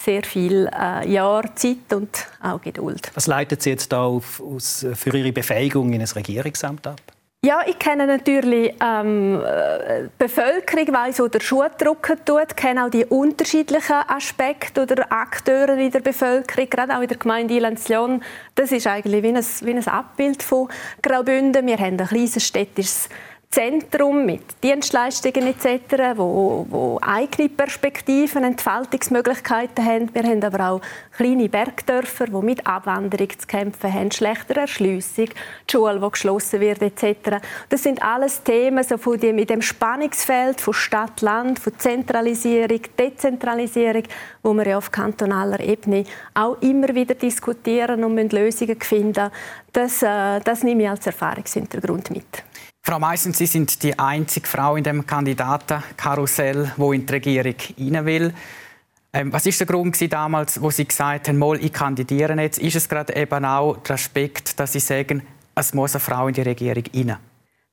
S15: sehr viel äh, Jahr Zeit und auch Geduld.
S12: Was leitet Sie jetzt da auf, aus, für Ihre Befähigung in ein Regierungsamt ab?
S15: Ja, ich kenne natürlich ähm, äh, Bevölkerung, weiss, wo der Schuh drücken tut, kenne auch die unterschiedlichen Aspekte oder Akteure in der Bevölkerung, gerade auch in der Gemeinde Ilenzlion. Das ist eigentlich wie ein, wie ein Abbild von Graubünden. Wir haben ein kleines städtisches Zentrum mit Dienstleistungen etc., wo, wo eigene Perspektiven, Entfaltungsmöglichkeiten haben. Wir haben aber auch kleine Bergdörfer, die mit Abwanderung zu kämpfen haben, schlechtere Erschliessung, die Schule, die geschlossen wird etc. Das sind alles Themen so von dem, mit dem Spannungsfeld von Stadt-Land, von Zentralisierung, Dezentralisierung, wo wir ja auf kantonaler Ebene auch immer wieder diskutieren und Lösungen finden. Das, äh, das nehme ich als Erfahrungshintergrund mit.
S16: Frau Meissen, Sie sind die einzige Frau in dem Kandidatenkarussell, wo in die Regierung rein will. Ähm, was ist der Grund damals, wo Sie gesagt haben, mal, ich kandidiere jetzt? Ist es gerade eben auch der Aspekt, dass Sie sagen, es muss eine Frau in die Regierung rein?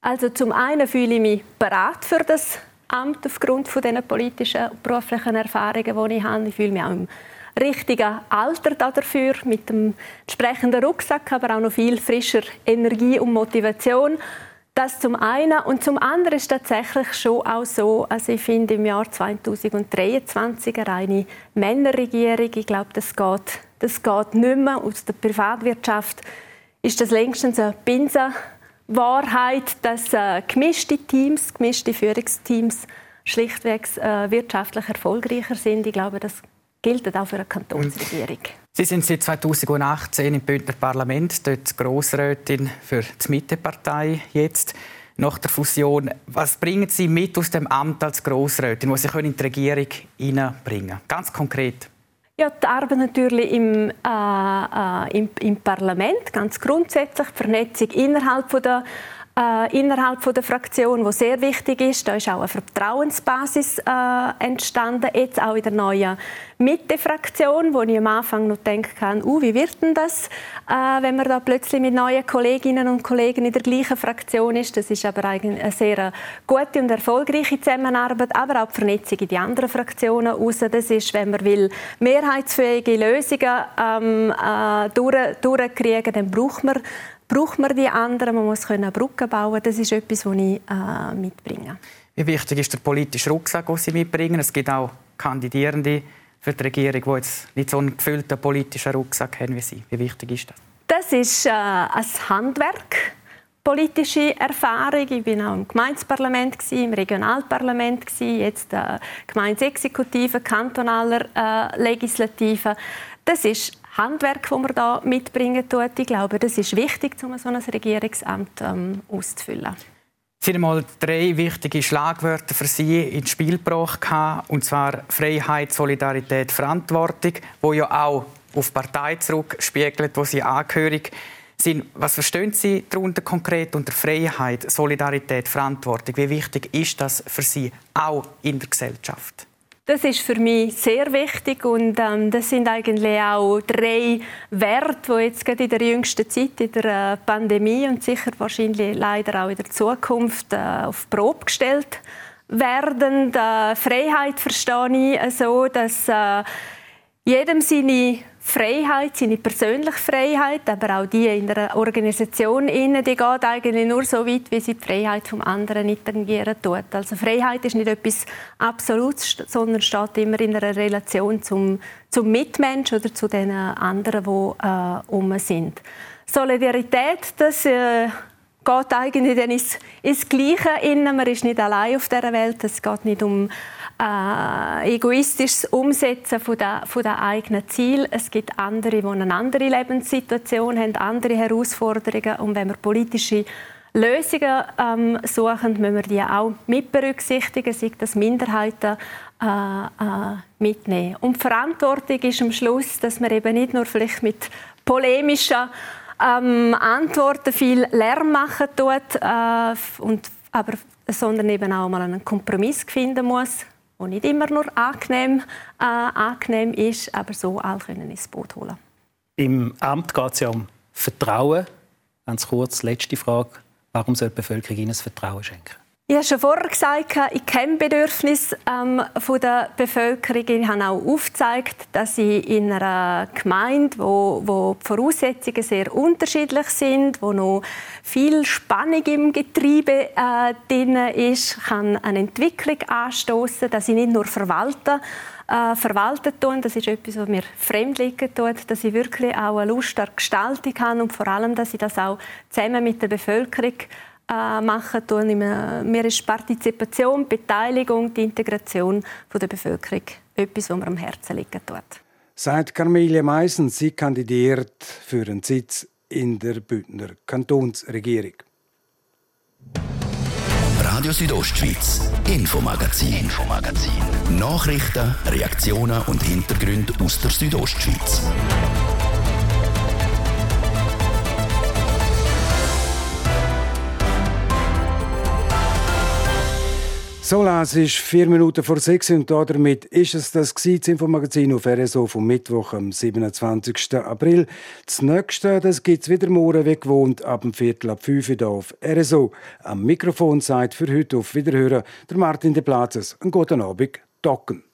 S15: Also zum einen fühle ich mich bereit für das Amt aufgrund von den politischen und beruflichen Erfahrungen, die ich habe. Ich fühle mich auch im richtigen Alter dafür, mit dem entsprechenden Rucksack, aber auch noch viel frischer Energie und Motivation. Das zum einen. Und zum anderen ist tatsächlich schon auch so, also ich finde im Jahr 2023 eine reine Männerregierung, ich glaube, das geht, das geht nicht mehr. Aus der Privatwirtschaft ist das längstens eine Binsenwahrheit, dass äh, gemischte Teams, gemischte Führungsteams schlichtweg äh, wirtschaftlich erfolgreicher sind. Ich glaube, das gilt auch für eine Kantonsregierung.
S16: Sie sind seit 2018 im Bündner Parlament, dort Grossrätin für die Mittepartei jetzt. Nach der Fusion, was bringen Sie mit aus dem Amt als Grossrätin, was Sie in die Regierung hineinbringen Ganz konkret.
S15: Ja, die Arbeit natürlich im, äh, äh, im, im, Parlament, ganz grundsätzlich, die Vernetzung innerhalb von der äh, innerhalb von der Fraktion, wo sehr wichtig ist. Da ist auch eine Vertrauensbasis äh, entstanden, jetzt auch in der neuen Mitte-Fraktion, wo ich am Anfang noch denken kann, uh, wie wird denn das, äh, wenn man da plötzlich mit neuen Kolleginnen und Kollegen in der gleichen Fraktion ist. Das ist aber eigentlich eine sehr gute und erfolgreiche Zusammenarbeit, aber auch die Vernetzung in die anderen Fraktionen raus. Das ist, wenn man will, mehrheitsfähige Lösungen ähm, äh, durch, durchkriegen, dann braucht man braucht man die anderen, man muss können Brücken bauen. Das ist etwas, was ich äh, mitbringe.
S16: Wie wichtig ist der politische Rucksack, den Sie mitbringen? Es gibt auch Kandidierende für die Regierung, die jetzt nicht so einen gefüllten politischen Rucksack haben wie Sie. Wie wichtig ist das?
S15: Das ist äh, ein Handwerk politische Erfahrung. Ich bin auch im Gemeindeparlament, im Regionalparlament, jetzt äh, Gemeindeexekutive, kantonaler äh, Legislative. Das ist Handwerk, das man da mitbringen tut. Ich glaube, das ist wichtig, um so ein Regierungsamt ähm, auszufüllen.
S16: Es sind einmal drei wichtige Schlagwörter für Sie ins Spiel gebracht, und zwar Freiheit, Solidarität, Verantwortung, wo ja auch auf Partei zurückspiegelt, wo Sie angehörig sind. Was verstehen Sie darunter konkret unter Freiheit, Solidarität, Verantwortung? Wie wichtig ist das für Sie auch in der Gesellschaft?
S15: Das ist für mich sehr wichtig und ähm, das sind eigentlich auch drei Werte, die jetzt gerade in der jüngsten Zeit, in der äh, Pandemie und sicher wahrscheinlich leider auch in der Zukunft äh, auf Probe gestellt werden. Die Freiheit verstehe ich so, dass äh, jedem seine Freiheit, seine persönliche Freiheit, aber auch die in der Organisation innen, die geht eigentlich nur so weit, wie sie die Freiheit vom anderen nicht tangieren tut. Also Freiheit ist nicht etwas Absolutes, sondern steht immer in einer Relation zum, zum Mitmensch oder zu den anderen, die äh, um sind. Solidarität, das äh, geht eigentlich dann ins, ins Gleiche innen. Man ist nicht allein auf dieser Welt. Es geht nicht um äh, egoistisches Umsetzen von der, von der eigenen Ziel. Es gibt andere, die eine andere Lebenssituation haben, andere Herausforderungen. Und wenn wir politische Lösungen ähm, suchen, müssen wir die auch mit berücksichtigen, sei das Minderheiten äh, äh, mitnehmen. Und Verantwortung ist am Schluss, dass man eben nicht nur vielleicht mit polemischen ähm, Antworten viel Lärm machen tut, äh, und, aber, sondern eben auch mal einen Kompromiss finden muss wo nicht immer nur angenehm, äh, angenehm ist, aber so alle können ins Boot holen.
S12: Im Amt geht es ja um Vertrauen. Ganz kurz, letzte Frage. Warum soll die Bevölkerung Ihnen das Vertrauen schenken?
S15: Ich habe schon vorher gesagt, ich kenne Bedürfnisse ähm, der Bevölkerung. Ich habe auch aufgezeigt, dass ich in einer Gemeinde, wo, wo die Voraussetzungen sehr unterschiedlich sind, wo noch viel Spannung im Getriebe äh, drin ist, kann eine Entwicklung anstoßen, dass ich nicht nur verwalten äh, verwalten tun. Das ist etwas, was mir fremd liegen tut, dass ich wirklich auch eine Lust an Gestaltung habe und vor allem, dass ich das auch zusammen mit der Bevölkerung äh, machen tun. Mir ist Partizipation, Beteiligung, die Integration der Bevölkerung etwas, was mir am Herzen liegen tut.
S2: Seit Carmelia Meisen, sie kandidiert für einen Sitz in der Bündner Kantonsregierung.
S1: Radio Südostschweiz, Infomagazin, Infomagazin. Nachrichten, Reaktionen und Hintergründe aus der Südostschweiz.
S2: So, es ist vier Minuten vor sechs und damit ist es das Infomagazin auf RSO vom Mittwoch, am 27. April. Das nächste, das gibt es wieder morgen wie gewohnt ab dem Viertel ab fünf Uhr auf RSO. Am Mikrofon seid für heute auf Wiederhören der Martin de Platzes. Einen guten Abend, Docken.